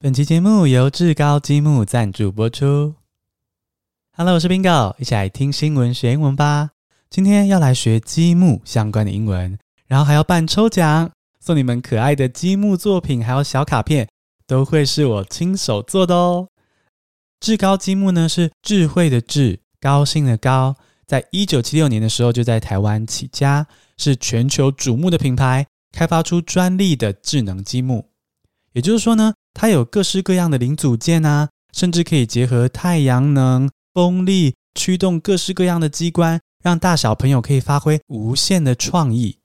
本期节目由智高积木赞助播出。Hello，我是 Bingo，一起来听新闻学英文吧。今天要来学积木相关的英文，然后还要办抽奖，送你们可爱的积木作品，还有小卡片，都会是我亲手做的哦。智高积木呢是智慧的智，高兴的高，在一九七六年的时候就在台湾起家，是全球瞩目的品牌，开发出专利的智能积木。也就是说呢，它有各式各样的零组件啊，甚至可以结合太阳能、风力驱动各式各样的机关，让大小朋友可以发挥无限的创意。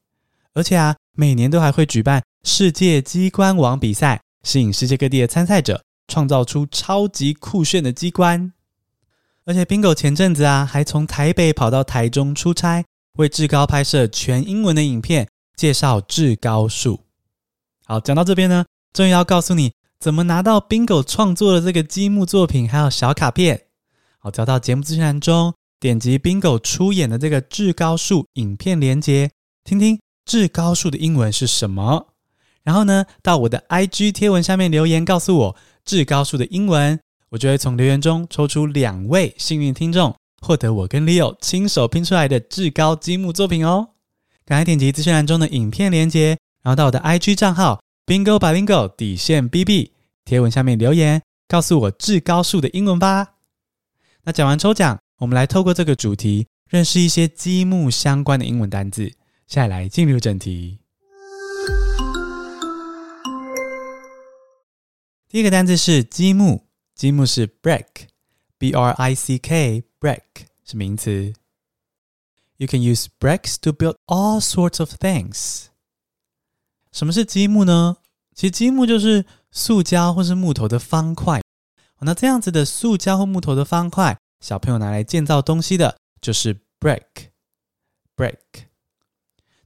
而且啊，每年都还会举办世界机关王比赛，吸引世界各地的参赛者，创造出超级酷炫的机关。而且，Bingo 前阵子啊，还从台北跑到台中出差，为志高拍摄全英文的影片，介绍志高术。好，讲到这边呢。终于要告诉你怎么拿到 Bingo 创作的这个积木作品，还有小卡片。好，找到节目资讯栏中，点击 Bingo 出演的这个至高树影片连接，听听至高树的英文是什么。然后呢，到我的 IG 贴文下面留言告诉我至高树的英文，我就会从留言中抽出两位幸运听众，获得我跟 Leo 亲手拼出来的至高积木作品哦。赶快点击资讯栏中的影片连接，然后到我的 IG 账号。Bingo Bilingual 底线 BB 贴文下面留言，告诉我至高数的英文吧。那讲完抽奖，我们来透过这个主题认识一些积木相关的英文单字。下来进入正题。第一个单字是积木，积木是 brick，B R I C K，brick 是名词。You can use bricks to build all sorts of things. 什么是积木呢？其实积木就是塑胶或是木头的方块。那这样子的塑胶或木头的方块，小朋友拿来建造东西的，就是 brick。brick。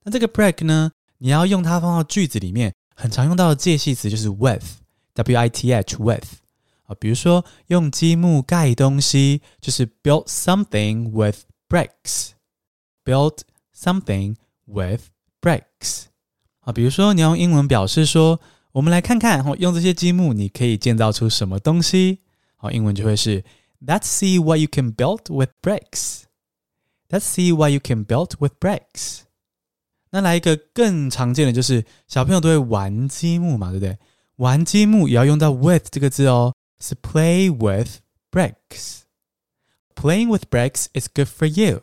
那这个 brick 呢，你要用它放到句子里面，很常用到的介系词就是 with，W-I-T-H，with。啊，比如说用积木盖东西，就是 build something with bricks。build something with bricks。啊，比如说你用英文表示说，我们来看看，用这些积木你可以建造出什么东西？好，英文就会是 Let's see what you can build with bricks. Let's see what you can build with bricks. 那来一个更常见的就是小朋友都会玩积木嘛，对不对？玩积木也要用到 with 这个字哦，是 play with bricks. Playing with bricks is good for you.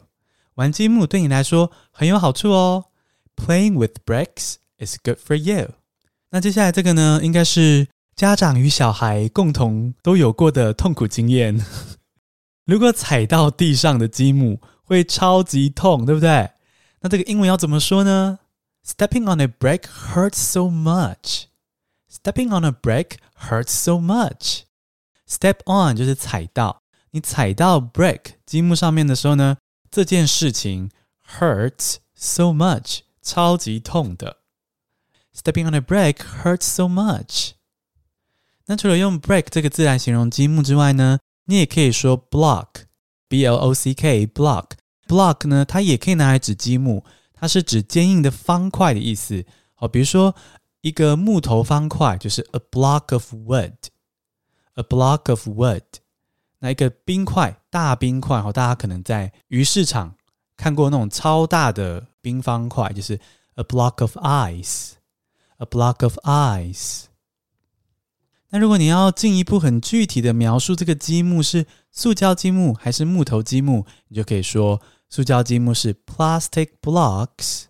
玩积木对你来说很有好处哦。Playing with bricks It's good for you。 那接下来这个呢，应该是家长与小孩共同都有过的痛苦经验。如果踩到地上的积木，会超级痛，对不对？那这个英文要怎么说呢？Stepping on a brick hurts so much. Stepping on a brick hurts so much. Step on 就是踩到，你踩到 brick 积木上面的时候呢，这件事情 hurts so much，超级痛的。Stepping on a brick hurts so much。那除了用 brick 这个字来形容积木之外呢，你也可以说 block，b l o c k，block。block 呢，它也可以拿来指积木，它是指坚硬的方块的意思。好，比如说一个木头方块就是 a block of wood，a block of wood。那一个冰块，大冰块，好，大家可能在鱼市场看过那种超大的冰方块，就是 a block of ice。A block of ice。那如果你要进一步很具体的描述这个积木是塑胶积木还是木头积木，你就可以说塑胶积木是 plastic blocks，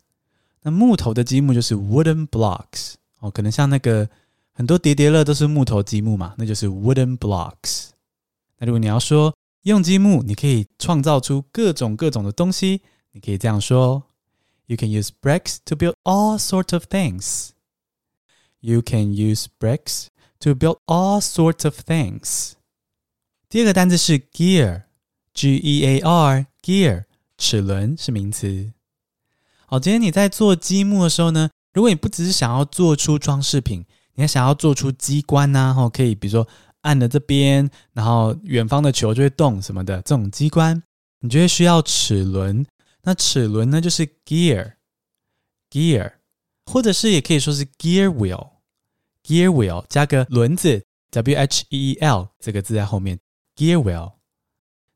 那木头的积木就是 wooden blocks。哦，可能像那个很多叠叠乐都是木头积木嘛，那就是 wooden blocks。那如果你要说用积木，你可以创造出各种各种的东西，你可以这样说：You can use bricks to build all sorts of things。You can use bricks to build all sorts of things。第二个单字是 gear，G-E-A-R，gear，齿轮是名词。好，今天你在做积木的时候呢，如果你不只是想要做出装饰品，你还想要做出机关呐，然后可以比如说按了这边，然后远方的球就会动什么的这种机关，你就会需要齿轮。那齿轮呢，就是 gear，gear，或者是也可以说是 gear wheel。Gear wheel 加个轮子 W H E E L 这个字在后面，gear wheel。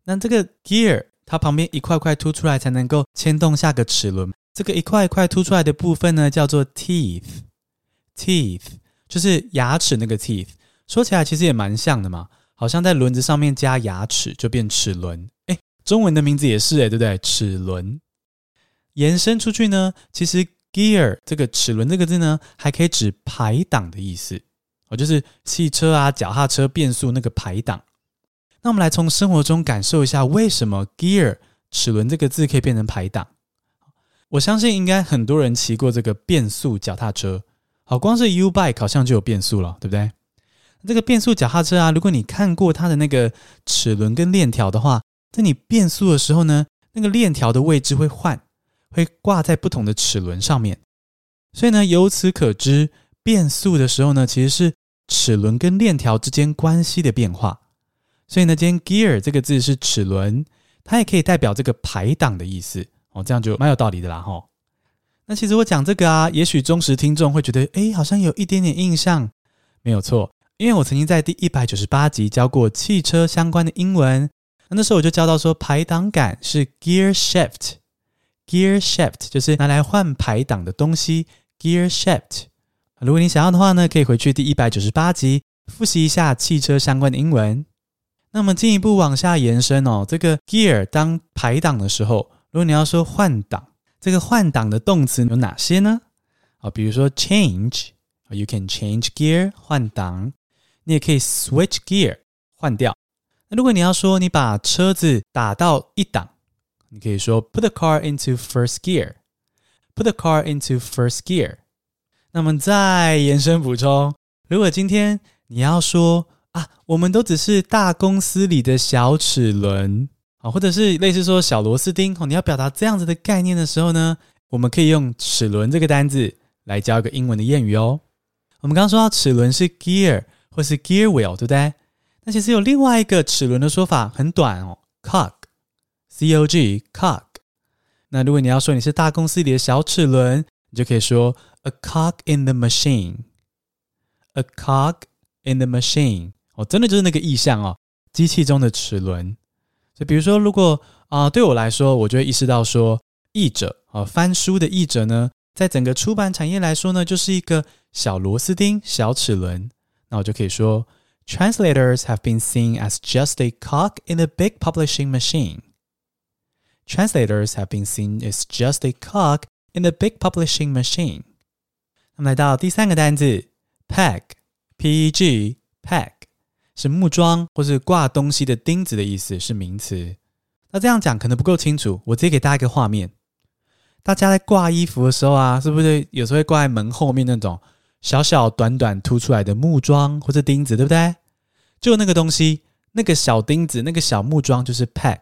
那这个 gear 它旁边一块块凸出来，才能够牵动下个齿轮。这个一块一块凸出来的部分呢，叫做 teeth。teeth 就是牙齿那个 teeth，说起来其实也蛮像的嘛，好像在轮子上面加牙齿就变齿轮。哎，中文的名字也是哎，对不对？齿轮。延伸出去呢，其实 gear 这个齿轮这个字呢，还可以指排档的意思。哦，就是汽车啊、脚踏车、变速那个排档。那我们来从生活中感受一下，为什么 gear 齿轮这个字可以变成排档？我相信应该很多人骑过这个变速脚踏车。好，光是 U bike 好像就有变速了，对不对？这个变速脚踏车啊，如果你看过它的那个齿轮跟链条的话，在你变速的时候呢，那个链条的位置会换，会挂在不同的齿轮上面。所以呢，由此可知，变速的时候呢，其实是齿轮跟链条之间关系的变化，所以呢，今天 gear 这个字是齿轮，它也可以代表这个排档的意思。哦，这样就蛮有道理的啦吼、那其实我讲这个啊，也许忠实听众会觉得，诶，好像有一点点印象，没有错，因为我曾经在第一百九十八集教过汽车相关的英文，那那时候我就教到说，排档杆是 gear shift Gear shift 就是拿来换排档的东西，gear shift。如果你想要的话呢，可以回去第一百九十八集复习一下汽车相关的英文。那么进一步往下延伸哦，这个 gear 当排档的时候，如果你要说换挡，这个换挡的动词有哪些呢？啊，比如说 change，you can change gear 换挡，你也可以 switch gear 换掉。那如果你要说你把车子打到一档，你可以说 put the car into first gear，put the car into first gear。那么再延伸补充，如果今天你要说啊，我们都只是大公司里的小齿轮啊，或者是类似说小螺丝钉哦，你要表达这样子的概念的时候呢，我们可以用齿轮这个单字来教一个英文的谚语哦。我们刚刚说到齿轮是 gear 或是 gear wheel，对不对？那其实有另外一个齿轮的说法，很短哦 ，cog，c o g cog。那如果你要说你是大公司里的小齿轮，你就可以说。A cog in the machine. A cog in the machine. 哦，真的就是那个意象哦，机器中的齿轮。就比如说，如果啊、呃，对我来说，我就会意识到说，译者啊、呃，翻书的译者呢，在整个出版产业来说呢，就是一个小螺丝钉、小齿轮。那我就可以说，Translators have been seen as just a cog in a big publishing machine. Translators have been seen as just a cog in the big publishing machine. 我们来到第三个单字，peg，p-e-g，peg 是木桩或是挂东西的钉子的意思，是名词。那这样讲可能不够清楚，我直接给大家一个画面：大家在挂衣服的时候啊，是不是有时候会挂在门后面那种小小短短凸出来的木桩或者钉子，对不对？就那个东西，那个小钉子，那个小木桩就是 peg。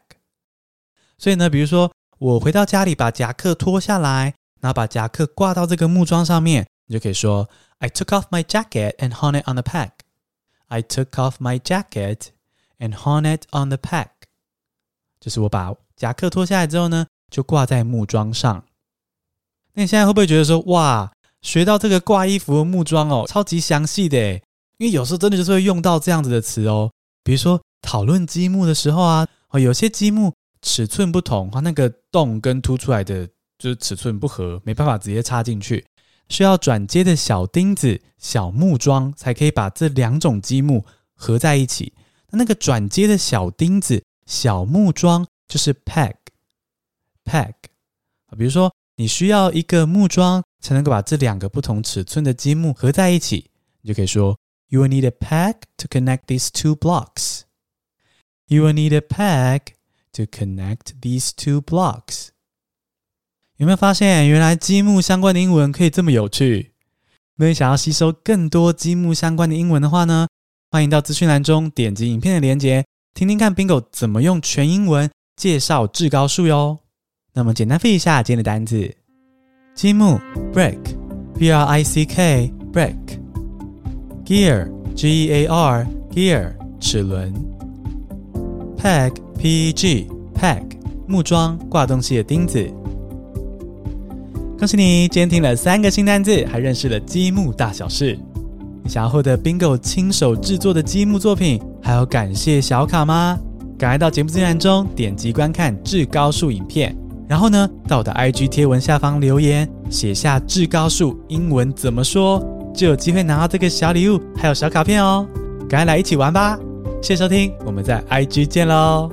所以呢，比如说我回到家里，把夹克脱下来，然后把夹克挂到这个木桩上面。你就可以说，I took off my jacket and hung it on the peg. I took off my jacket and hung it on the peg. 就是我把夹克脱下来之后呢，就挂在木桩上。那你现在会不会觉得说，哇，学到这个挂衣服的木桩哦，超级详细的诶，因为有时候真的就是会用到这样子的词哦。比如说讨论积木的时候啊，哦，有些积木尺寸不同，它那个洞跟凸出来的就是尺寸不合，没办法直接插进去。需要转接的小钉子、小木桩，才可以把这两种积木合在一起。那那个转接的小钉子、小木桩就是 peg，peg。比如说，你需要一个木桩才能够把这两个不同尺寸的积木合在一起，你就可以说：You will need a peg to connect these two blocks. You will need a peg to connect these two blocks. 有没有发现，原来积木相关的英文可以这么有趣？如果你想要吸收更多积木相关的英文的话呢，欢迎到资讯栏中点击影片的链接，听听看 Bingo 怎么用全英文介绍至高数哟。那么简单复一下今天的单字：积木 （brick，b-r-i-c-k，brick），gear，g-e-a-r，gear，齿轮，peg，p-e-g，peg，木桩，挂东西的钉子。恭喜你，今天听了三个新单字，还认识了积木大小事。想要获得 Bingo 亲手制作的积木作品，还有感谢小卡吗？赶快到节目资讯栏中点击观看至高树影片，然后呢，到我的 IG 贴文下方留言，写下至高树英文怎么说，就有机会拿到这个小礼物，还有小卡片哦！赶快来一起玩吧！谢谢收听，我们在 IG 见喽！